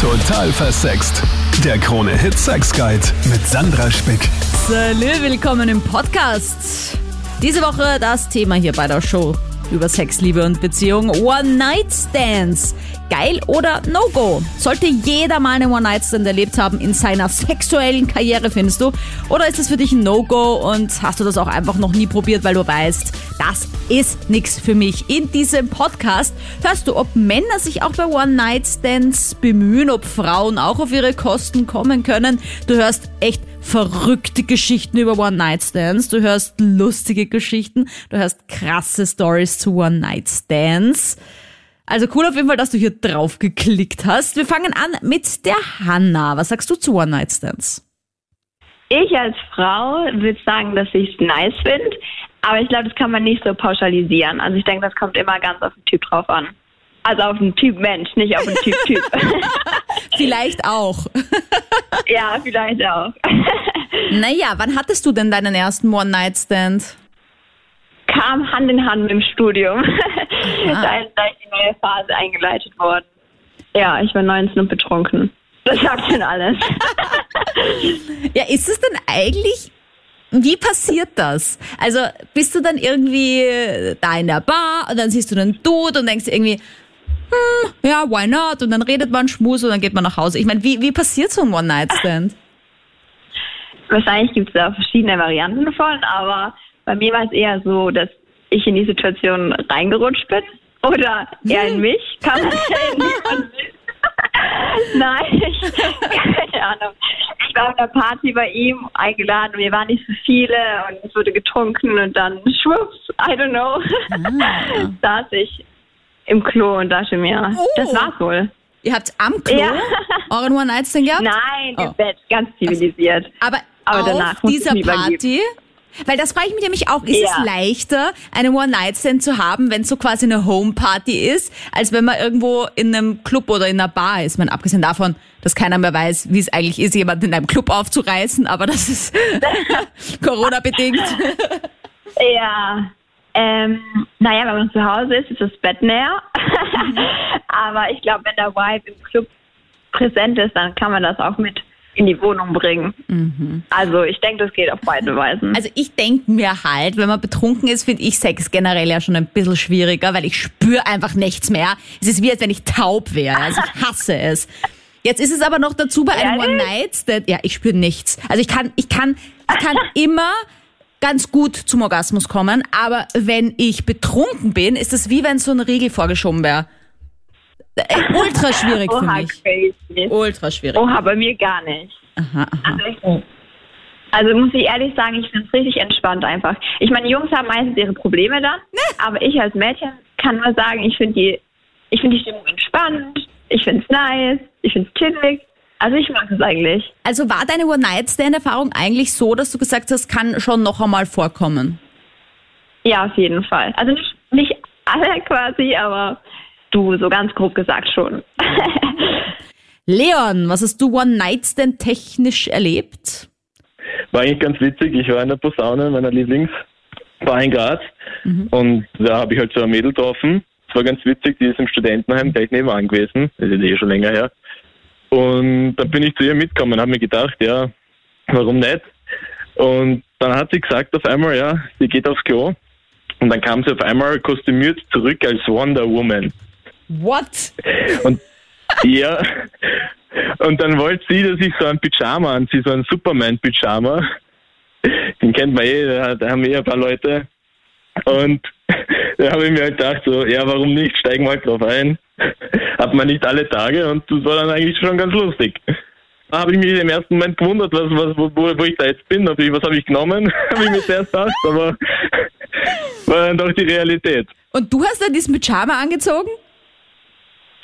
Total versext. Der Krone Hit Sex Guide mit Sandra Spick. Salü, willkommen im Podcast. Diese Woche das Thema hier bei der Show über Sex, Liebe und Beziehung. One-Night-Stands. Geil oder No-Go? Sollte jeder mal einen One-Night-Stand erlebt haben in seiner sexuellen Karriere, findest du? Oder ist es für dich ein No-Go und hast du das auch einfach noch nie probiert, weil du weißt, das ist nichts für mich. In diesem Podcast hörst du, ob Männer sich auch bei One-Night-Stands bemühen, ob Frauen auch auf ihre Kosten kommen können. Du hörst echt verrückte Geschichten über One-Night-Stands, du hörst lustige Geschichten, du hörst krasse Stories zu One-Night-Stands. Also cool auf jeden Fall, dass du hier drauf geklickt hast. Wir fangen an mit der Hanna. Was sagst du zu One-Night-Stands? Ich als Frau würde sagen, dass ich es nice finde, aber ich glaube, das kann man nicht so pauschalisieren. Also ich denke, das kommt immer ganz auf den Typ drauf an. Also auf den Typ Mensch, nicht auf den Typ Typ. Vielleicht auch. ja, vielleicht auch. naja, wann hattest du denn deinen ersten One-Night-Stand? Kam Hand in Hand mit dem Studium. da ist gleich die neue Phase eingeleitet worden. Ja, ich war 19 und betrunken. Das sagt schon alles. ja, ist es denn eigentlich wie passiert das? Also bist du dann irgendwie da in der Bar und dann siehst du einen Dude und denkst irgendwie, hm, ja, why not? Und dann redet man Schmus und dann geht man nach Hause. Ich meine, wie, wie passiert so ein One-Night-Stand? Wahrscheinlich gibt es da verschiedene Varianten davon, aber bei mir war es eher so, dass ich in die Situation reingerutscht bin oder er in mich, kann man Nein, ich, keine Ahnung. Ich war auf einer Party bei ihm eingeladen und wir waren nicht so viele und es wurde getrunken und dann schwupps, I don't know, ah. saß ich im Klo und dachte mir, oh. das war's wohl. Ihr habt am Klo ja. euren One-Night-Stand gehabt? Nein, im oh. Bett, ganz zivilisiert. Aber, Aber auf dieser Party weil das frage ich mich nämlich auch, ist ja. es leichter, eine One-Night-Stand zu haben, wenn es so quasi eine Home-Party ist, als wenn man irgendwo in einem Club oder in einer Bar ist? Man abgesehen davon, dass keiner mehr weiß, wie es eigentlich ist, jemanden in einem Club aufzureißen, aber das ist Corona-bedingt. ja. Ähm, naja, wenn man zu Hause ist, ist das Bett näher. Mhm. aber ich glaube, wenn der Vibe im Club präsent ist, dann kann man das auch mit in die Wohnung bringen. Mhm. Also ich denke, das geht auf beide Weisen. Also ich denke mir halt, wenn man betrunken ist, finde ich Sex generell ja schon ein bisschen schwieriger, weil ich spüre einfach nichts mehr. Es ist wie, als wenn ich taub wäre. Also ich hasse es. Jetzt ist es aber noch dazu bei einem One Night Stand. Ja, ich spüre nichts. Also ich kann, ich kann, ich kann immer ganz gut zum Orgasmus kommen, aber wenn ich betrunken bin, ist es wie wenn so ein Riegel vorgeschoben wäre. Äh, ultra schwierig für mich. Crazy. Ultra schwierig. Oha, bei mir gar nicht. Aha, aha. Also, also muss ich ehrlich sagen, ich finde es richtig entspannt einfach. Ich meine, Jungs haben meistens ihre Probleme dann, ne? aber ich als Mädchen kann nur sagen, ich finde die, ich finde die Stimmung entspannt, ich finde es nice, ich finde es chillig. Also ich mag es eigentlich. Also war deine One-Night-Stand-Erfahrung eigentlich so, dass du gesagt hast, kann schon noch einmal vorkommen? Ja, auf jeden Fall. Also nicht, nicht alle quasi, aber Du, so ganz grob gesagt schon. Leon, was hast du One-Night-Stand technisch erlebt? War eigentlich ganz witzig. Ich war in der Posaune meiner Lieblingsbar in Graz mhm. und da habe ich halt so ein Mädel getroffen. Es war ganz witzig, die ist im Studentenheim gleich nebenan gewesen. Das ist eh schon länger her. Und dann bin ich zu ihr mitgekommen und habe mir gedacht, ja, warum nicht? Und dann hat sie gesagt auf einmal, ja, sie geht aufs Klo. Und dann kam sie auf einmal kostümiert zurück als Wonder Woman. What? Und ja, und dann wollte sie, dass ich so ein Pyjama anziehe, so ein Superman-Pyjama. Den kennt man eh, da haben eh ein paar Leute. Und da habe ich mir halt gedacht, so, ja, warum nicht? Steigen wir halt drauf ein. Hat man nicht alle Tage und das war dann eigentlich schon ganz lustig. Da habe ich mich im ersten Moment gewundert, was, was, wo, wo ich da jetzt bin. Was habe ich genommen? habe ich mir zuerst gedacht, aber war dann doch die Realität. Und du hast dann diesen Pyjama angezogen?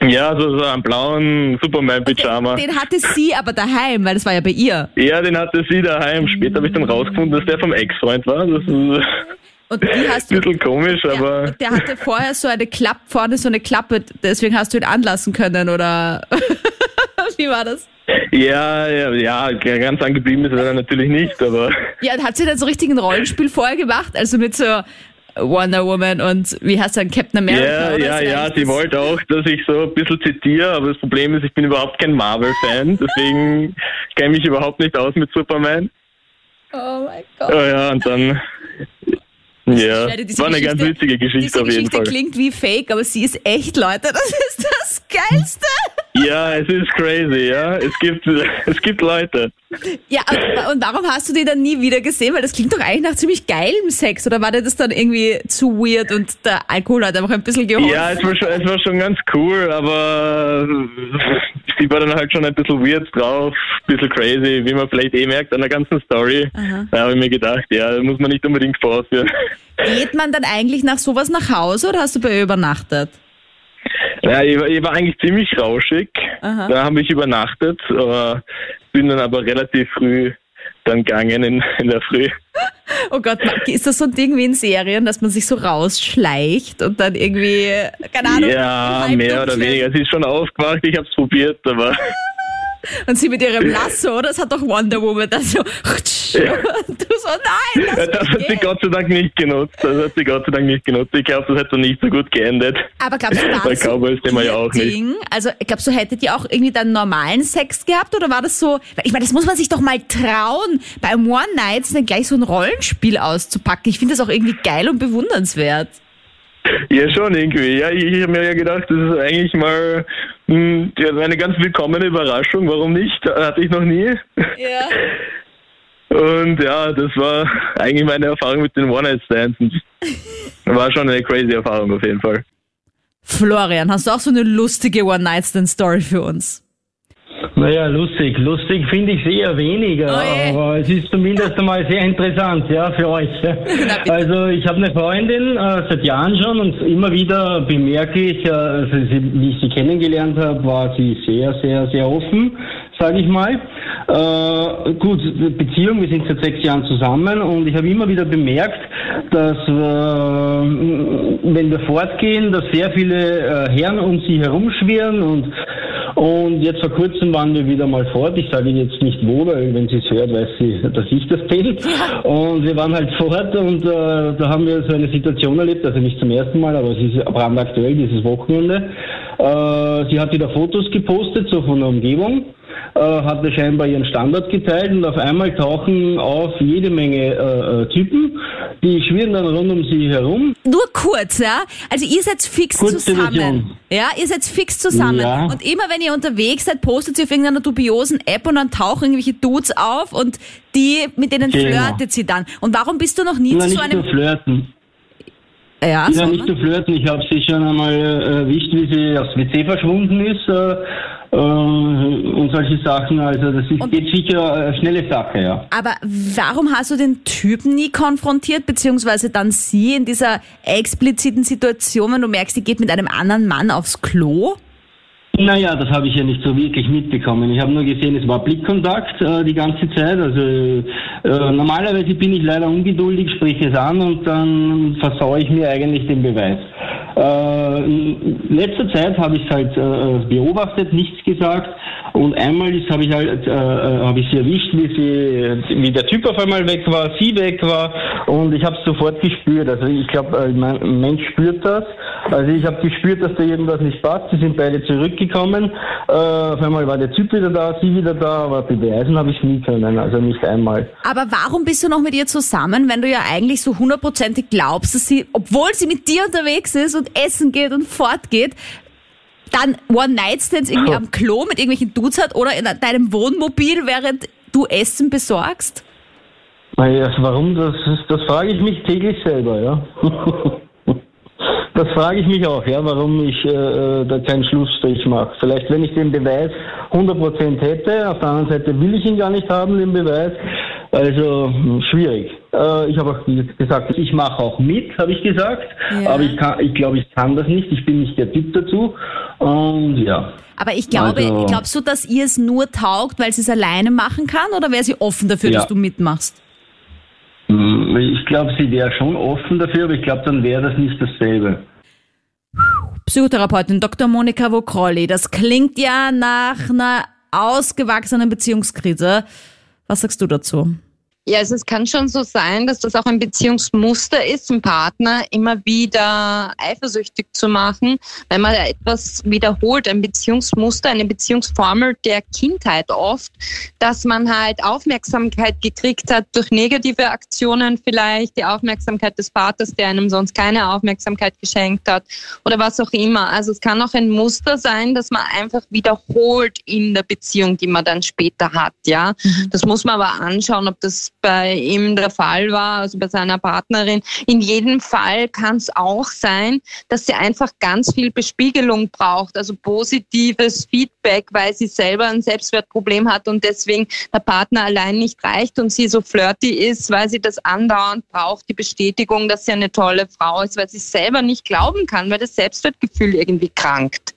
Ja, so, so einen blauen Superman-Pyjama. Den, den, hatte sie aber daheim, weil das war ja bei ihr. Ja, den hatte sie daheim. Später habe ich dann rausgefunden, dass der vom Ex-Freund war. Das ist und wie hast du, ein bisschen komisch, ja, aber. Der hatte vorher so eine Klappe, vorne so eine Klappe, deswegen hast du ihn anlassen können, oder? wie war das? Ja, ja, ja, ganz angeblieben ist er natürlich nicht, aber. Ja, hat sie dann so richtig ein Rollenspiel vorher gemacht? Also mit so Wonder Woman und wie heißt er, Captain America? Ja, ja, ja, das- wollte auch, dass ich so ein bisschen zitiere, aber das Problem ist, ich bin überhaupt kein Marvel-Fan, deswegen kenne ich mich überhaupt nicht aus mit Superman. Oh mein Gott. Oh ja, und dann, ja, diese war eine ganz witzige Geschichte auf jeden Geschichte Fall. klingt wie fake, aber sie ist echt, Leute. Das ist das Geilste. Ja, es ist crazy, ja. Es gibt, es gibt Leute. Ja, und, warum hast du die dann nie wieder gesehen? Weil das klingt doch eigentlich nach ziemlich geilem Sex. Oder war dir das dann irgendwie zu weird und der Alkohol hat einfach ein bisschen geholfen? Ja, es war schon, es war schon ganz cool, aber sie war dann halt schon ein bisschen weird drauf, ein bisschen crazy, wie man vielleicht eh merkt an der ganzen Story. Da habe ich mir gedacht, ja, da muss man nicht unbedingt vorführen. Geht man dann eigentlich nach sowas nach Hause oder hast du bei ihr übernachtet? Ja, ich war, ich war eigentlich ziemlich rauschig. Aha. Da habe ich übernachtet, aber bin dann aber relativ früh dann gegangen in, in der Früh. Oh Gott, ist das so ein Ding wie in Serien, dass man sich so rausschleicht und dann irgendwie, keine Ahnung, Ja, mehr oder weniger. Sie ist schon aufgewacht, ich habe es probiert, aber Und sie mit ihrem Lasso, das hat doch Wonder Woman dann so, und du so, nein, das mich hat sie. Gott sei Dank nicht genutzt. Das hat sie Gott sei Dank nicht genutzt. Ich glaube, das hätte nicht so gut geendet. Aber glaubst du, war das so Cowboys wir ja auch nicht. Ding? Also glaubst du, hättet ihr auch irgendwie dann normalen Sex gehabt oder war das so? Ich meine, das muss man sich doch mal trauen, beim One Night dann gleich so ein Rollenspiel auszupacken. Ich finde das auch irgendwie geil und bewundernswert. Ja, schon irgendwie. Ja, ich, ich habe mir ja gedacht, das ist eigentlich mal ja, eine ganz willkommene Überraschung. Warum nicht? Hatte ich noch nie. Ja. Und ja, das war eigentlich meine Erfahrung mit den One-Night-Stands. War schon eine crazy Erfahrung auf jeden Fall. Florian, hast du auch so eine lustige One Night Stand Story für uns? Naja, lustig. Lustig finde ich eher weniger, Oh je. aber es ist zumindest einmal sehr interessant, ja, für euch. Also ich habe eine Freundin äh, seit Jahren schon und immer wieder bemerke ich, äh, also sie, wie ich sie kennengelernt habe, war sie sehr, sehr, sehr offen, sage ich mal. Äh, gut, Beziehung, wir sind seit sechs Jahren zusammen und ich habe immer wieder bemerkt, dass äh, wenn wir fortgehen, dass sehr viele äh, Herren um sie herumschwirren und und jetzt vor kurzem waren wir wieder mal fort. Ich sage Ihnen jetzt nicht wo, weil wenn sie es hört, weiß sie, dass ich das bin. Und wir waren halt fort und äh, da haben wir so eine Situation erlebt, also nicht zum ersten Mal, aber es ist brandaktuell dieses Wochenende. Äh, sie hat wieder Fotos gepostet, so von der Umgebung. Äh, hatte scheinbar ihren Standard geteilt und auf einmal tauchen auf jede Menge äh, äh, Typen, die schwirren dann rund um sie herum. Nur kurz, ja? Also ihr seid fix Kurze zusammen. Version. Ja, ihr seid fix zusammen. Ja. Und immer wenn ihr unterwegs seid, postet ihr auf irgendeiner dubiosen App und dann tauchen irgendwelche Dudes auf und die, mit denen Genau. flirtet sie dann. Und warum bist du noch nie Na, zu so einem... flirten. Ja, Ja, nicht nur flirten. Ich habe sie schon einmal äh, erwischt, wie sie aufs WC verschwunden ist äh, und solche Sachen. Also das ist, Und- geht sicher eine schnelle Sache, ja. Aber warum hast du den Typen nie konfrontiert, beziehungsweise dann sie in dieser expliziten Situation, wenn du merkst, die geht mit einem anderen Mann aufs Klo? Naja, das habe ich ja nicht so wirklich mitbekommen. Ich habe nur gesehen, es war Blickkontakt äh, die ganze Zeit. Also äh, normalerweise bin ich leider ungeduldig, spreche es an und dann versaue ich mir eigentlich den Beweis. Äh, in letzter Zeit habe ich es halt äh, beobachtet, nichts gesagt. Und einmal habe ich halt äh, äh, habe ich sie erwischt, wie sie wie der Typ auf einmal weg war, sie weg war und ich habe es sofort gespürt. Also ich glaube, äh, ein Mensch spürt das. Also ich habe gespürt, dass da irgendwas nicht passt. Sie sind beide zurückgekommen. Äh, auf einmal war der Typ wieder da, sie wieder da, aber beweisen habe ich nie können, also nicht einmal. Aber warum bist du noch mit ihr zusammen, wenn du ja eigentlich so hundertprozentig glaubst, dass sie, obwohl sie mit dir unterwegs ist und essen geht und fortgeht, dann One-Night-Stands irgendwie am Klo mit irgendwelchen Dudes hat oder in deinem Wohnmobil, während du Essen besorgst? Naja, warum? Das, das frage ich mich täglich selber, ja. Das frage ich mich auch, ja, warum ich äh, äh, da keinen Schlussstrich mache. Vielleicht, wenn ich den Beweis 100% hätte, auf der anderen Seite will ich ihn gar nicht haben, den Beweis. Also hm, schwierig. Äh, ich habe auch gesagt, ich mache auch mit, habe ich gesagt. Ja. Aber ich, kann, ich glaube, ich kann das nicht. Ich bin nicht der Typ dazu. Und ja. Aber ich glaube, Also- glaubst du, dass ihr es nur taugt, weil sie es alleine machen kann oder wäre sie offen dafür, Ja. dass du mitmachst? Hm, Ich glaube, sie wäre schon offen dafür, aber ich glaube, dann wäre das nicht dasselbe. Psychotherapeutin Dr. Monika Vokrolli, das klingt ja nach einer ausgewachsenen Beziehungskrise. Was sagst du dazu? Ja, also es kann schon so sein, dass das auch ein Beziehungsmuster ist, einen Partner immer wieder eifersüchtig zu machen, wenn man etwas wiederholt, ein Beziehungsmuster, eine Beziehungsformel der Kindheit oft, dass man halt Aufmerksamkeit gekriegt hat durch negative Aktionen vielleicht, die Aufmerksamkeit des Vaters, der einem sonst keine Aufmerksamkeit geschenkt hat oder was auch immer. Also es kann auch ein Muster sein, dass man einfach wiederholt in der Beziehung, die man dann später hat, ja. Mhm. Das muss man aber anschauen, ob das bei ihm der Fall war, also bei seiner Partnerin. In jedem Fall kann es auch sein, dass sie einfach ganz viel Bespiegelung braucht, also positives Feedback, weil sie selber ein Selbstwertproblem hat und deswegen der Partner allein nicht reicht und sie so flirty ist, weil sie das andauernd braucht, die Bestätigung, dass sie eine tolle Frau ist, weil sie selber nicht glauben kann, weil das Selbstwertgefühl irgendwie krankt.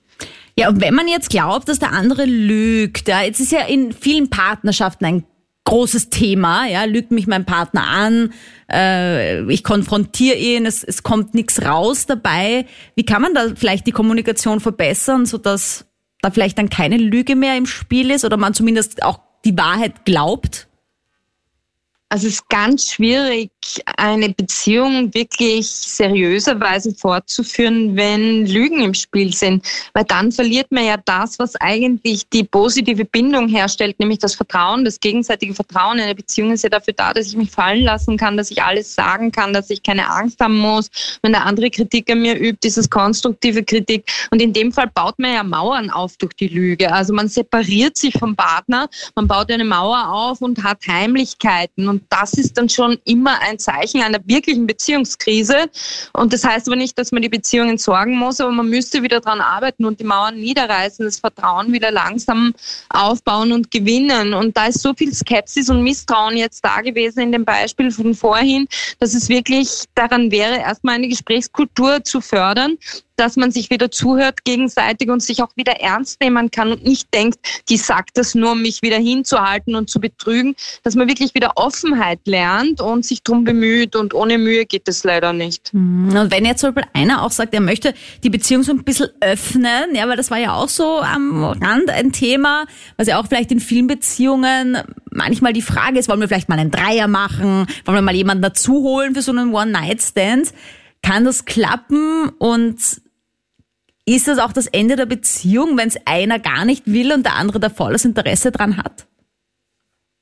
Ja, und wenn man jetzt glaubt, dass der andere lügt, ja, jetzt ist ja in vielen Partnerschaften ein großes Thema, ja, lügt mich mein Partner an, äh, ich konfrontiere ihn, es, es kommt nichts raus dabei. Wie kann man da vielleicht die Kommunikation verbessern, sodass da vielleicht dann keine Lüge mehr im Spiel ist oder man zumindest auch die Wahrheit glaubt? Also es ist ganz schwierig, eine Beziehung wirklich seriöserweise fortzuführen, wenn Lügen im Spiel sind. Weil dann verliert man ja das, was eigentlich die positive Bindung herstellt, nämlich das Vertrauen, das gegenseitige Vertrauen. Eine Beziehung ist ja dafür da, dass ich mich fallen lassen kann, dass ich alles sagen kann, dass ich keine Angst haben muss. Wenn der andere Kritik an mir übt, ist es konstruktive Kritik. Und in dem Fall baut man ja Mauern auf durch die Lüge. Also man separiert sich vom Partner, man baut eine Mauer auf und hat Heimlichkeiten. Und und das ist dann schon immer ein Zeichen einer wirklichen Beziehungskrise. Und das heißt aber nicht, dass man die Beziehungen sorgen muss, aber man müsste wieder daran arbeiten und die Mauern niederreißen, das Vertrauen wieder langsam aufbauen und gewinnen. Und da ist so viel Skepsis und Misstrauen jetzt da gewesen in dem Beispiel von vorhin, dass es wirklich daran wäre, erstmal eine Gesprächskultur zu fördern dass man sich wieder zuhört gegenseitig und sich auch wieder ernst nehmen kann und nicht denkt, die sagt das nur, um mich wieder hinzuhalten und zu betrügen, dass man wirklich wieder Offenheit lernt und sich drum bemüht und ohne Mühe geht es leider nicht. Hm, und wenn jetzt zum Beispiel einer auch sagt, er möchte die Beziehung so ein bisschen öffnen, ja, weil das war ja auch so am Rand ein Thema, was ja auch vielleicht in vielen Beziehungen manchmal die Frage ist, wollen wir vielleicht mal einen Dreier machen, wollen wir mal jemanden dazu holen für so einen One-Night-Stand? Kann das klappen und ist das auch das Ende der Beziehung, wenn es einer gar nicht will und der andere da volles Interesse dran hat?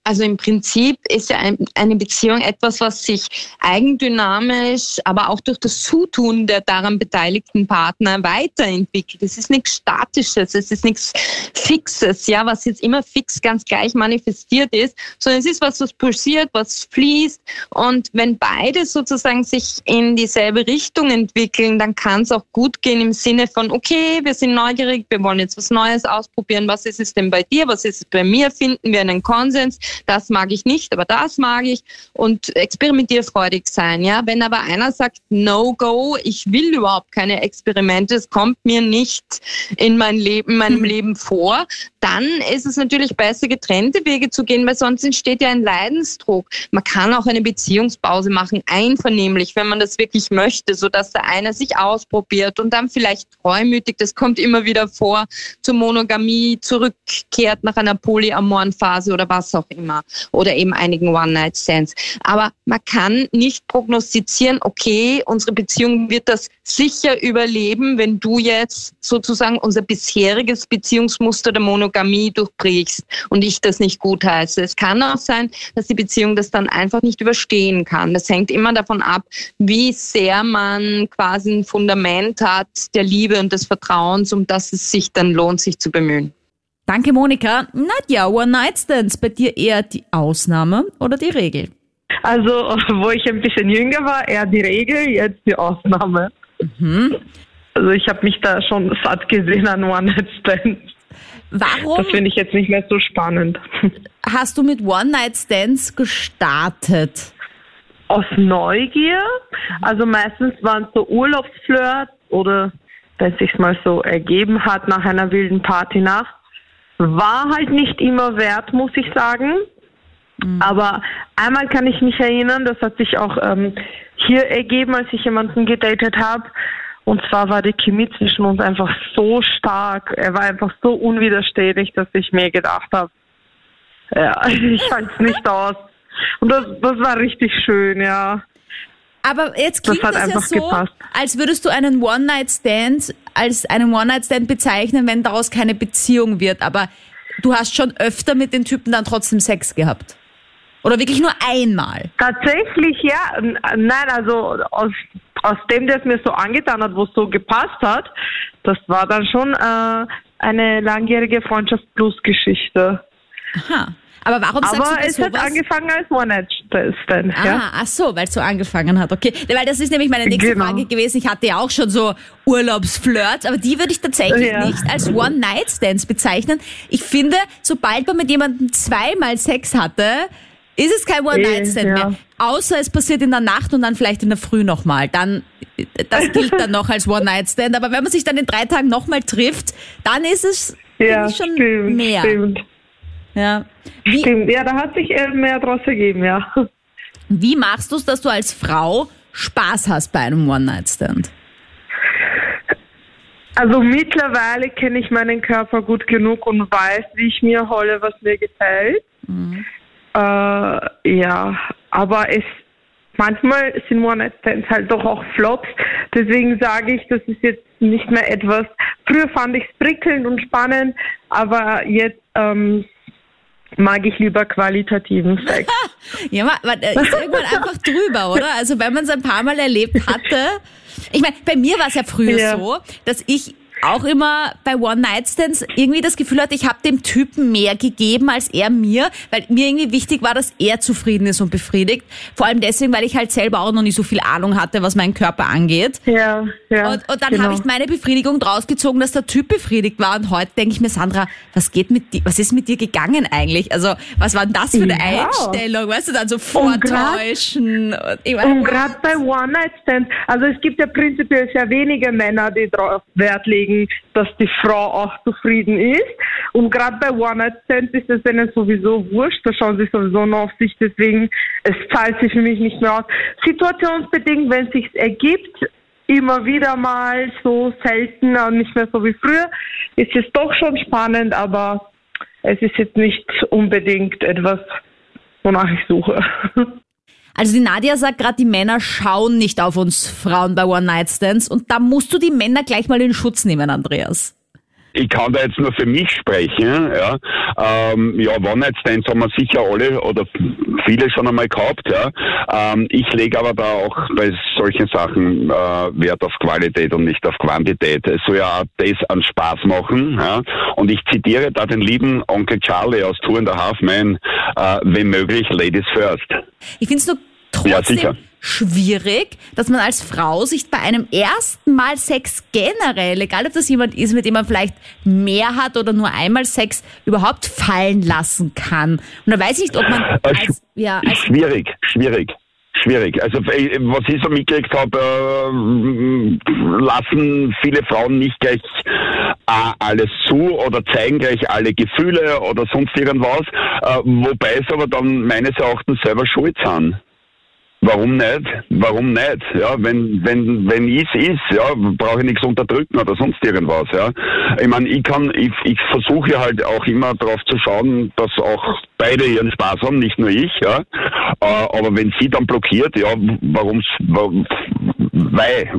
Also im Prinzip ist ja eine Beziehung etwas, was sich eigendynamisch, aber auch durch das Zutun der daran beteiligten Partner weiterentwickelt. Es ist nichts Statisches, es ist nichts Fixes, ja, was jetzt immer fix ganz gleich manifestiert ist, sondern es ist was, was pulsiert, was fließt. Und wenn beide sozusagen sich in dieselbe Richtung entwickeln, dann kann es auch gut gehen im Sinne von, okay, wir sind neugierig, wir wollen jetzt was Neues ausprobieren. Was ist es denn bei dir? Was ist es bei mir? Finden wir einen Konsens? Das mag ich nicht, aber das mag ich und experimentierfreudig sein. Ja, wenn aber einer sagt No Go, ich will überhaupt keine Experimente, es kommt mir nicht in mein Leben, meinem Leben vor, dann ist es natürlich besser, getrennte Wege zu gehen, weil sonst entsteht ja ein Leidensdruck. Man kann auch eine Beziehungspause machen, einvernehmlich, wenn man das wirklich möchte, so dass der eine sich ausprobiert und dann vielleicht treumütig, das kommt immer wieder vor, zur Monogamie zurückkehrt nach einer polyamoren Phase oder was auch immer immer oder eben einigen One-Night-Stands. Aber man kann nicht prognostizieren, okay, unsere Beziehung wird das sicher überleben, wenn du jetzt sozusagen unser bisheriges Beziehungsmuster der Monogamie durchbrichst und ich das nicht gut heiße. Es kann auch sein, dass die Beziehung das dann einfach nicht überstehen kann. Das hängt immer davon ab, wie sehr man quasi ein Fundament hat der Liebe und des Vertrauens, um das es sich dann lohnt, sich zu bemühen. Danke, Monika. Nadja, One-Night-Stands bei dir eher die Ausnahme oder die Regel? Also, wo ich ein bisschen jünger war, eher die Regel, jetzt die Ausnahme. Mhm. Also, ich habe mich da schon satt gesehen an One-Night-Stands. Warum? Das finde ich jetzt nicht mehr so spannend. Hast du mit One-Night-Stands gestartet? Aus Neugier. Also meistens waren es so Urlaubsflirt oder wenn es sich mal so ergeben hat nach einer wilden Partynacht. War halt nicht immer wert, muss ich sagen. Mhm. Aber einmal kann ich mich erinnern, das hat sich auch ähm, hier ergeben, als ich jemanden gedatet habe. Und zwar war die Chemie zwischen uns einfach so stark. Er war einfach so unwiderstehlich, dass ich mir gedacht habe, ja, ich halte es nicht aus. Und das, das war richtig schön, ja. Aber jetzt klingt hat das, ja einfach so, gepasst. als würdest du einen One-Night-Stand als einen One-Night-Stand bezeichnen, wenn daraus keine Beziehung wird. Aber du hast schon öfter mit den Typen dann trotzdem Sex gehabt. Oder wirklich nur einmal. Tatsächlich, ja. Nein, also aus, aus dem, der es mir so angetan hat, wo es so gepasst hat, das war dann schon äh, eine langjährige Freundschaft plus Geschichte. Aha. Aber warum sagst Aber du bei es hat angefangen als One-Night-Stand, Ah, ja. ach so, weil es so angefangen hat. Okay, weil das ist nämlich meine nächste Genau. Frage gewesen. Ich hatte ja auch schon so Urlaubsflirts, aber die würde ich tatsächlich Ja. nicht als One-Night-Stands bezeichnen. Ich finde, sobald man mit jemandem zweimal Sex hatte, ist es kein One-Night-Stand Eh, ja. mehr. Außer es passiert in der Nacht und dann vielleicht in der Früh nochmal. Dann, das gilt dann noch als One-Night-Stand. Aber wenn man sich dann in drei Tagen nochmal trifft, dann ist es Ja, schon stimmt, mehr. stimmt. Ja. Wie, Stimmt, ja, da hat sich mehr draus ergeben, ja. Wie machst du es, dass du als Frau Spaß hast bei einem One-Night-Stand? Also mittlerweile kenne ich meinen Körper gut genug und weiß, wie ich mir hole, was mir gefällt. Äh, ja, aber es manchmal sind One-Night-Stands halt doch auch Flops. Deswegen sage ich, das ist jetzt nicht mehr etwas. Früher fand ich es prickelnd und spannend, aber jetzt ähm, mag ich lieber qualitativen Sex. Ja, man, ist irgendwann einfach drüber, oder? Also wenn man es ein paar Mal erlebt hatte. Ich meine, bei mir war es ja früher Ja. so, dass ich auch immer bei One-Night-Stands irgendwie das Gefühl hatte, ich habe dem Typen mehr gegeben als er mir, weil mir irgendwie wichtig war, dass er zufrieden ist und befriedigt. Vor allem deswegen, weil ich halt selber auch noch nicht so viel Ahnung hatte, was meinen Körper angeht. Ja, ja. Und, und dann genau. habe ich meine Befriedigung draus gezogen, dass der Typ befriedigt war. Und heute denke ich mir, Sandra, was geht mit dir, was ist mit dir gegangen eigentlich? Also, was war denn das für eine Ja. Einstellung? Weißt du, dann so vortäuschen. Und gerade bei One-Night-Stands, also es gibt ja prinzipiell sehr wenige Männer, die darauf Wert legen, dass die Frau auch zufrieden ist. Und gerade bei One-Night-Stands ist es denen sowieso wurscht, da schauen sie sowieso nur auf sich, deswegen es zahlt sich für mich nicht mehr aus. Situationsbedingt, wenn es sich ergibt, immer wieder mal so seltener und nicht mehr so wie früher, ist es doch schon spannend, aber es ist jetzt nicht unbedingt etwas, wonach ich suche. also die Nadia sagt gerade, die Männer schauen nicht auf uns Frauen bei One-Night-Stands. Und da musst du die Männer gleich mal in Schutz nehmen, Andreas. Ich kann da jetzt nur für mich sprechen, ja. Ähm, ja, One-Night-Stands haben wir sicher alle oder viele schon einmal gehabt, ja. Ähm, ich lege aber da auch bei solchen Sachen äh, Wert auf Qualität und nicht auf Quantität. Es soll ja auch das an Spaß machen, ja. Und ich zitiere da den lieben Onkel Charlie aus Tour in the Half Man, äh, wenn möglich, Ladies first. Ich finde es nur Ja, trotzdem sicher. Schwierig, dass man als Frau sich bei einem ersten Mal Sex generell, egal ob das jemand ist, mit dem man vielleicht mehr hat oder nur einmal Sex, überhaupt fallen lassen kann. Und da weiß ich nicht, ob man Äh, als, ja, als Schwierig, schwierig. Schwierig. Also äh, was ich so mitgekriegt habe, äh, lassen viele Frauen nicht gleich äh, alles zu oder zeigen gleich alle Gefühle oder sonst irgendwas, äh, wobei es aber dann meines Erachtens selber schuld sind. Warum nicht? Warum nicht? Ja, wenn wenn wenn ich ist, ja, brauche ich nichts unterdrücken oder sonst irgendwas. Ja, ich meine, ich kann, ich, ich versuche halt auch immer darauf zu schauen, dass auch beide ihren Spaß haben, nicht nur ich. Ja, äh, aber wenn sie dann blockiert, ja, warum? weil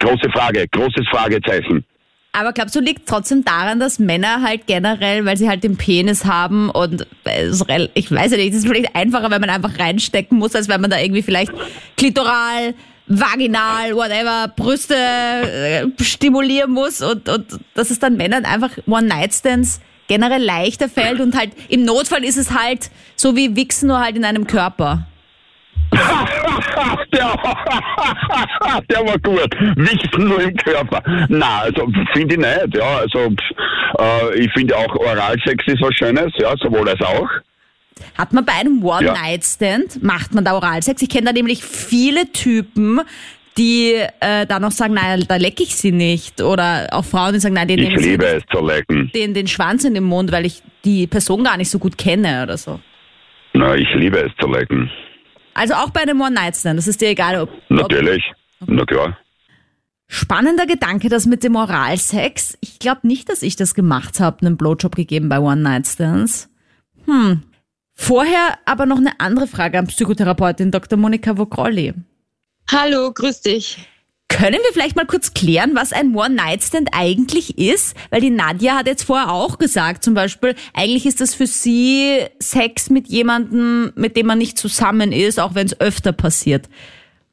große Frage, großes Fragezeichen. Aber glaubst du, liegt trotzdem daran, dass Männer halt generell, weil sie halt den Penis haben und rel- ich weiß ja nicht, es ist vielleicht einfacher, wenn man einfach reinstecken muss, als wenn man da irgendwie vielleicht klitoral, vaginal, whatever, Brüste äh, stimulieren muss und, und dass es dann Männern einfach One-Night-Stands generell leichter fällt und halt im Notfall ist es halt so wie Wichsen nur halt in einem Körper. der, der war gut. Wichsen nur im Körper. Na, also finde ich nicht. Ja, also äh, ich finde auch Oralsex ist was Schönes, ja, sowohl als auch. Hat man bei einem One-Night-Stand, macht man da Oralsex? Ich kenne da nämlich viele Typen, die äh, dann noch sagen, nein, da lecke ich sie nicht. Oder auch Frauen, die sagen, nein, den Ich nehmen sie liebe es zu lecken. den, den Schwanz in den Mund, weil ich die Person gar nicht so gut kenne oder so. Na, ich liebe es zu lecken. Also auch bei einem One-Night-Stand, das ist dir egal, ob, ob Natürlich. Na klar. Spannender Gedanke, das mit dem Oralsex. Ich glaube nicht, dass ich das gemacht habe, einen Blowjob gegeben bei One-Night-Stands. Hm. Vorher aber noch eine andere Frage an Psychotherapeutin Dr. Monika Vogrolli. Hallo, grüß dich. Können wir vielleicht mal kurz klären, was ein One-Night-Stand eigentlich ist? Weil die Nadja hat jetzt vorher auch gesagt, zum Beispiel, eigentlich ist das für sie Sex mit jemandem, mit dem man nicht zusammen ist, auch wenn es öfter passiert.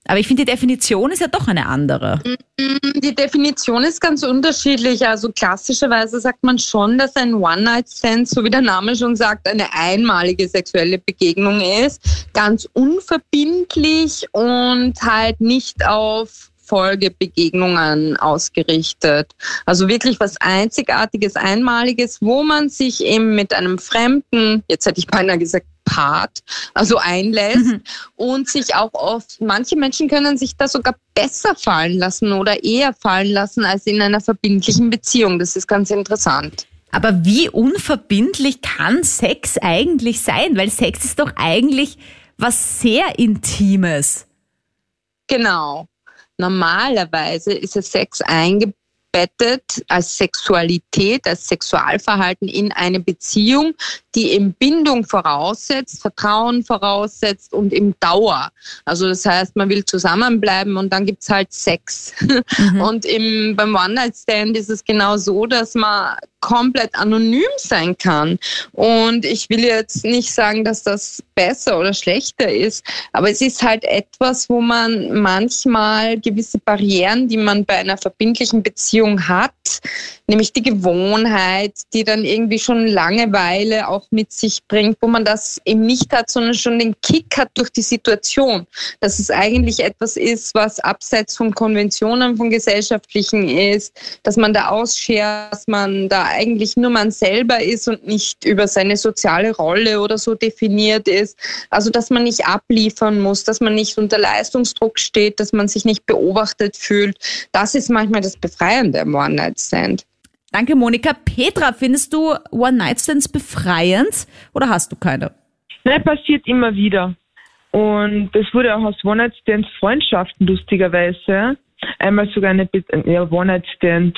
Aber ich finde, die Definition ist ja doch eine andere. Die Definition ist ganz unterschiedlich. Also klassischerweise sagt man schon, dass ein One-Night-Stand, so wie der Name schon sagt, eine einmalige sexuelle Begegnung ist. Ganz unverbindlich und halt nicht auf Folgebegegnungen ausgerichtet. Also wirklich was Einzigartiges, Einmaliges, wo man sich eben mit einem Fremden, jetzt hätte ich beinahe gesagt, Part, also einlässt mhm. und sich auch oft, manche Menschen können sich da sogar besser fallen lassen oder eher fallen lassen als in einer verbindlichen Beziehung. Das ist ganz interessant. Aber wie unverbindlich kann Sex eigentlich sein? Weil Sex ist doch eigentlich was sehr Intimes. Genau. Normalerweise ist es Sex eingebettet als Sexualität, als Sexualverhalten in eine Beziehung, die eben Bindung voraussetzt, Vertrauen voraussetzt und im Dauer. Also das heißt, man will zusammenbleiben und dann gibt's halt Sex. Mhm. Und im, beim One-Night-Stand ist es genau so, dass man komplett anonym sein kann. Und ich will jetzt nicht sagen, dass das besser oder schlechter ist, aber es ist halt etwas, wo man manchmal gewisse Barrieren, die man bei einer verbindlichen Beziehung hat, nämlich die Gewohnheit, die dann irgendwie schon Langeweile auch mit sich bringt, wo man das eben nicht hat, sondern schon den Kick hat durch die Situation, dass es eigentlich etwas ist, was abseits von Konventionen, von gesellschaftlichen ist, dass man da ausschert, dass man da eigentlich nur man selber ist und nicht über seine soziale Rolle oder so definiert ist. Also, dass man nicht abliefern muss, dass man nicht unter Leistungsdruck steht, dass man sich nicht beobachtet fühlt. Das ist manchmal das Befreiende am One-Night-Stand. Danke, Monika. Petra, findest du One-Night-Stands befreiend oder hast du keine? Nein, passiert immer wieder. Und es wurde auch aus One-Night-Stands Freundschaften, lustigerweise. Einmal sogar eine Be ja, One-Night-Stand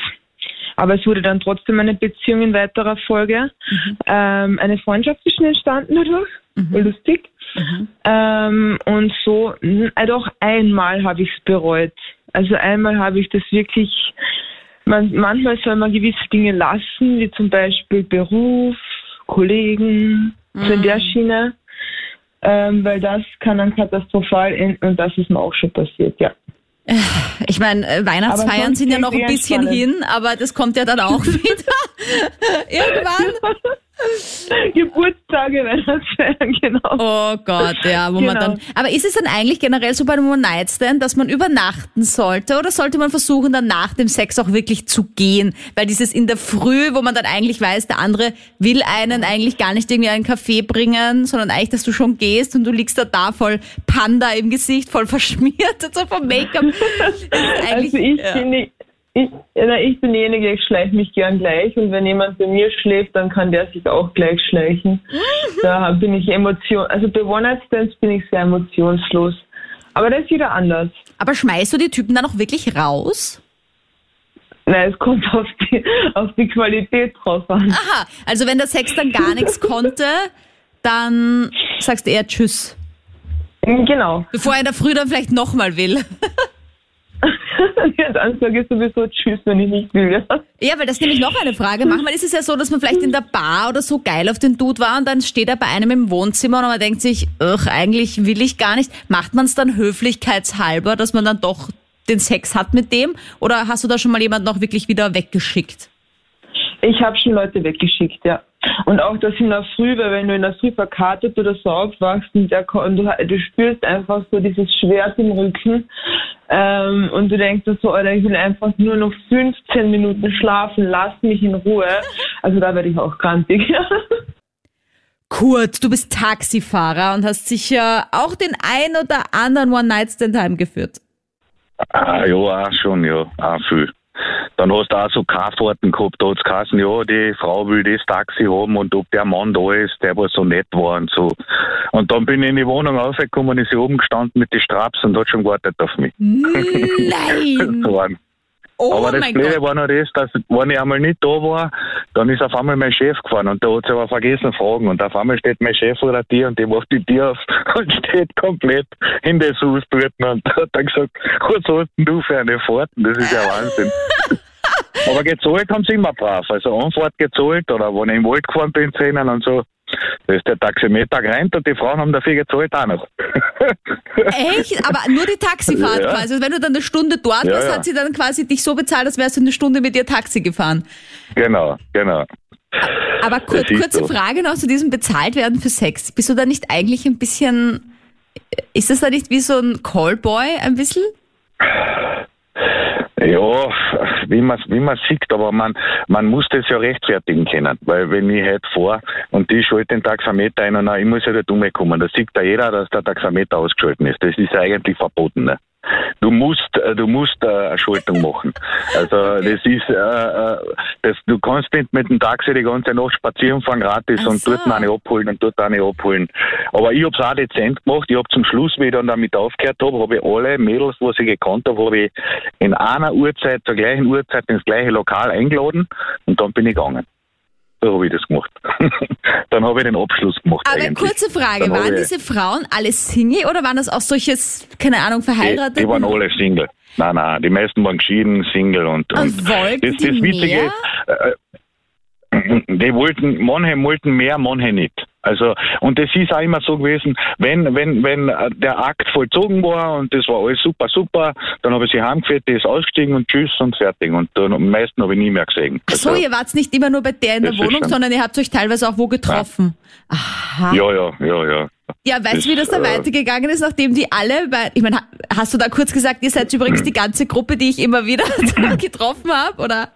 aber es wurde dann trotzdem eine Beziehung in weiterer Folge. Mhm. Ähm, eine Freundschaft ist schon entstanden dadurch. Mhm. Lustig. Mhm. Ähm, und so, äh, doch einmal habe ich es bereut. Also einmal habe ich das wirklich, man, manchmal soll man gewisse Dinge lassen, wie zum Beispiel Beruf, Kollegen, so in der mhm. Schiene. Ähm, weil das kann dann katastrophal enden und das ist mir auch schon passiert, ja. Ich meine, äh, Weihnachtsfeiern sind ja noch ein bisschen hin, aber das kommt ja dann auch wieder irgendwann. Geburtstage, Weihnachtsfeiern, genau. Oh Gott, ja, wo genau. man dann. Aber ist es dann eigentlich generell so bei einem One-Night-Stand, dass man übernachten sollte oder sollte man versuchen, dann nach dem Sex auch wirklich zu gehen? Weil dieses in der Früh, wo man dann eigentlich weiß, der andere will einen eigentlich gar nicht irgendwie einen Kaffee bringen, sondern eigentlich, dass du schon gehst und du liegst da da voll Panda im Gesicht, voll verschmiert, so vom Make-up. Also ich ja. bin ich, ich bin diejenige, ich schleiche mich gern gleich und wenn jemand bei mir schläft, dann kann der sich auch gleich schleichen. Mhm. Da bin ich emotion, also bei One-Night-Stands bin ich sehr emotionslos. Aber das ist wieder anders. Aber schmeißt du die Typen dann auch wirklich raus? Nein, es kommt auf die, auf die Qualität drauf an. Aha, also wenn der Sex dann gar nichts konnte, dann sagst du eher Tschüss. Genau. Bevor er in der Früh dann vielleicht nochmal will. dann sage ich sowieso Tschüss, wenn ich nicht will. Ja. weil das ist nämlich noch eine Frage. Manchmal ist es ja so, dass man vielleicht in der Bar oder so geil auf den Dude war und dann steht er bei einem im Wohnzimmer und man denkt sich, eigentlich will ich gar nicht. Macht man es dann höflichkeitshalber, dass man dann doch den Sex hat mit dem? Oder hast du da schon mal jemanden auch wirklich wieder weggeschickt? Ich habe schon Leute weggeschickt, ja. Und auch das in der Früh, weil wenn du in der Früh verkartet oder so aufwachst und, der, und du, du, spürst einfach so dieses Schwert im Rücken ähm, und du denkst so, Alter, ich will einfach nur noch 15 Minuten schlafen, lass mich in Ruhe. Also da werde ich auch krantig. Kurt, du bist Taxifahrer und hast sicher auch den ein oder anderen One-Night-Stand heimgeführt. Ah, ja, auch schon, ja, auch viel. Dann hast du auch so K-Fahrten gehabt, da hat es geheißen, ja, die Frau will das Taxi haben und ob der Mann da ist, der was so nett war und so. Und dann bin ich in die Wohnung rausgekommen, ist sie oben gestanden mit den Straps und hat schon gewartet auf mich. Nein! Oh aber das Blöde Gott. war noch das, dass, wenn ich einmal nicht da war, dann ist auf einmal mein Chef gefahren und da hat sie aber vergessen fragen und auf einmal steht mein Chef vor der Tür und die macht die Tür auf und steht komplett in das Haus und hat dann gesagt, was hast denn du für eine Fahrt? Das ist ja Wahnsinn. aber gezahlt haben sie immer brav, also Anfahrt gezahlt oder wenn ich im Wald gefahren bin, zu ihnen und so, da ist der Taximeter gerannt und die Frauen haben dafür gezahlt auch noch. Echt? Aber nur die Taxifahrt Ja. quasi. Also wenn du dann eine Stunde dort Ja, warst, ja. hat sie dann quasi dich so bezahlt, als wärst du eine Stunde mit ihr Taxi gefahren. genau, genau. Aber kur kurze so. Frage noch zu diesem Bezahltwerden für Sex. Bist du da nicht eigentlich ein bisschen, ist das da nicht wie so ein Callboy ein bisschen? Ja, wie man wie man sieht, aber man man muss das ja rechtfertigen können, weil wenn ich halt vor und die schalte den Taxameter ein und na, ich muss ja dort umkommen, da sieht ja jeder, dass der Taxameter ausgeschalten ist. Das ist eigentlich verboten. Ne? Du musst äh, du musst äh, eine Schaltung machen. Also das ist äh, äh, das du kannst nicht mit dem Taxi die ganze Nacht spazieren fahren gratis Ach und so. dort eine abholen und dort eine abholen. Aber ich hab's auch dezent gemacht. Ich hab zum Schluss, wie ich dann damit aufgehört habe, habe ich alle Mädels, was ich gekannt habe, habe ich in einer Uhrzeit, zur gleichen Uhrzeit ins gleiche Lokal eingeladen und dann bin ich gegangen. So habe ich das gemacht. dann habe ich den Abschluss gemacht. Aber eigentlich. kurze Frage, Dann waren diese Frauen alle Single oder waren das auch solches, keine Ahnung, Die, verheiratet? die waren alle Single. Nein, nein, die meisten waren geschieden, Single und, und, Und wollten das, die das Witzige mehr? ist, äh, die wollten, manche wollten mehr, manche nicht. Also, und das ist auch immer so gewesen, wenn, wenn, wenn der Akt vollzogen war und das war alles super, super, dann habe ich sie heimgeführt, die ist ausgestiegen und tschüss und fertig. Und dann, am meisten habe ich nie mehr gesehen. Ach so, Also, ihr wart nicht immer nur bei der in der Wohnung, sondern ihr habt euch teilweise auch wo getroffen. Aha. ja, ja, ja, ja. Ja, weißt du, wie das dann äh, weitergegangen ist, nachdem die alle, bei, ich meine, ha- hast du da kurz gesagt, ihr seid übrigens die ganze Gruppe, die ich immer wieder getroffen habe, oder?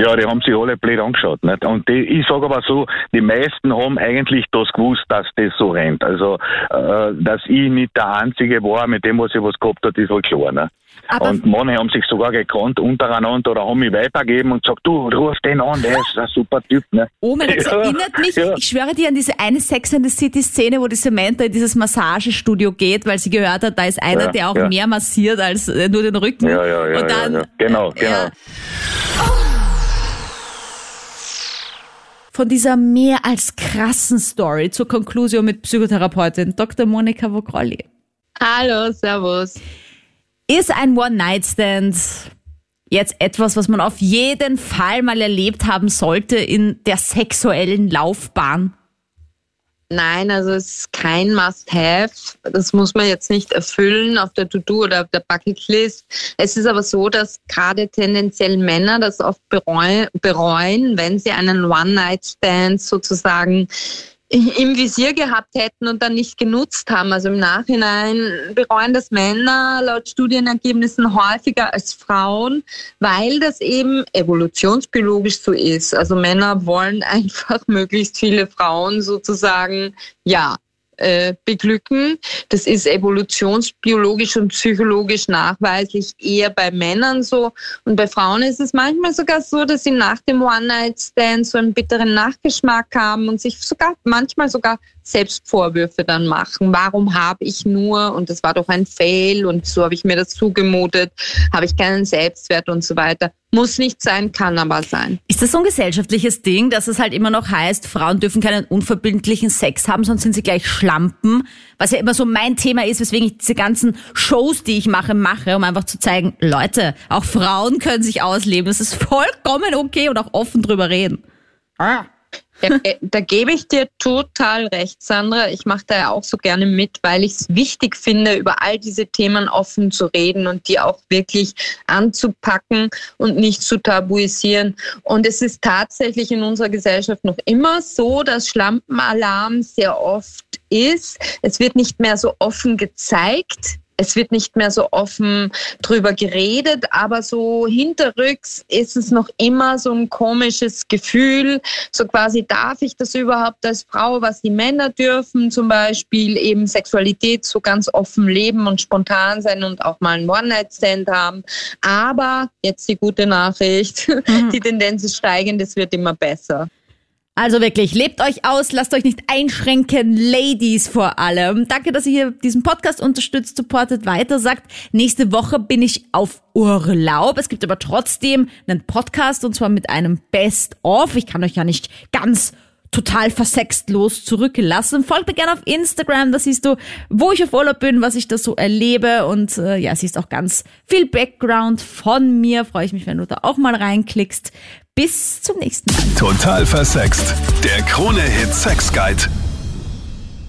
Ja, die haben sich alle blöd angeschaut. Nicht? Und die, ich sage aber so, die meisten haben eigentlich das gewusst, dass das so rennt. Also, äh, dass ich nicht der Einzige war, mit dem, was ich was gehabt hat, ist halt klar. Ne? Aber- und manche haben sich sogar gekannt untereinander oder haben mich weitergegeben und gesagt, du, ruf den an, der ist ein super Typ. Ne? Oh mein Gott, das Ja, erinnert mich, ja. ich schwöre dir an diese eine Sex and the City Szene, wo die Samantha in dieses Massagestudio geht, weil sie gehört hat, da ist einer, Ja, der auch ja. mehr massiert als äh, nur den Rücken. Ja, ja, ja, Und dann, ja, ja. Genau, äh, genau. ja. Von dieser mehr als krassen Story zur Konklusion mit Psychotherapeutin Dr. Monika Vogrolli. Hallo, servus. Ist ein One-Night-Stand jetzt etwas, was man auf jeden Fall mal erlebt haben sollte in der sexuellen Laufbahn? Nein, also es ist kein Must-Have. Das muss man jetzt nicht erfüllen auf der To-Do oder auf der Bucketlist. Es ist aber so, dass gerade tendenziell Männer das oft bereu bereuen, wenn sie einen One-Night-Stand sozusagen im Visier gehabt hätten und dann nicht genutzt haben. Also im Nachhinein bereuen das Männer laut Studienergebnissen häufiger als Frauen, weil das eben evolutionsbiologisch so ist. Also Männer wollen einfach möglichst viele Frauen sozusagen, ja, äh, beglücken. Das ist evolutionsbiologisch und psychologisch nachweislich eher bei Männern so. Und bei Frauen ist es manchmal sogar so, dass sie nach dem One-Night-Stand so einen bitteren Nachgeschmack haben und sich sogar manchmal sogar selbst Vorwürfe dann machen. Warum habe ich nur, und das war doch ein Fail und so habe ich mir das zugemutet, habe ich keinen Selbstwert und so weiter. Muss nicht sein, kann aber sein. Ist das so ein gesellschaftliches Ding, dass es halt immer noch heißt, Frauen dürfen keinen unverbindlichen Sex haben, sonst sind sie gleich Schlampen? Was ja immer so mein Thema ist, weswegen ich diese ganzen Shows, die ich mache, mache, um einfach zu zeigen, Leute, auch Frauen können sich ausleben. Es ist vollkommen okay und auch offen drüber reden. Ah. Ja, äh, da gebe ich dir total recht, Sandra. Ich mache da ja auch so gerne mit, weil ich es wichtig finde, über all diese Themen offen zu reden und die auch wirklich anzupacken und nicht zu tabuisieren. Und es ist tatsächlich in unserer Gesellschaft noch immer so, dass Schlampenalarm sehr oft ist. Es wird nicht mehr so offen gezeigt. Es wird nicht mehr so offen drüber geredet, aber so hinterrücks ist es noch immer so ein komisches Gefühl. So quasi, darf ich das überhaupt als Frau, was die Männer dürfen, zum Beispiel eben Sexualität so ganz offen leben und spontan sein und auch mal einen One-Night-Stand haben. Aber jetzt die gute Nachricht, die Tendenz ist steigend, es wird immer besser. Also wirklich, lebt euch aus, lasst euch nicht einschränken, Ladies vor allem. Danke, dass ihr hier diesen Podcast unterstützt, supportet weiter, sagt, nächste Woche bin ich auf Urlaub. Es gibt aber trotzdem einen Podcast und zwar mit einem Best-of. Ich kann euch ja nicht ganz total versextlos zurückgelassen. Folgt mir gerne auf Instagram, da siehst du, wo ich auf Urlaub bin, was ich da so erlebe und äh, ja, siehst auch ganz viel Background von mir. Freue ich mich, wenn du da auch mal reinklickst. Bis zum nächsten Mal. Total versext. Der Krone-Hit Sex Guide.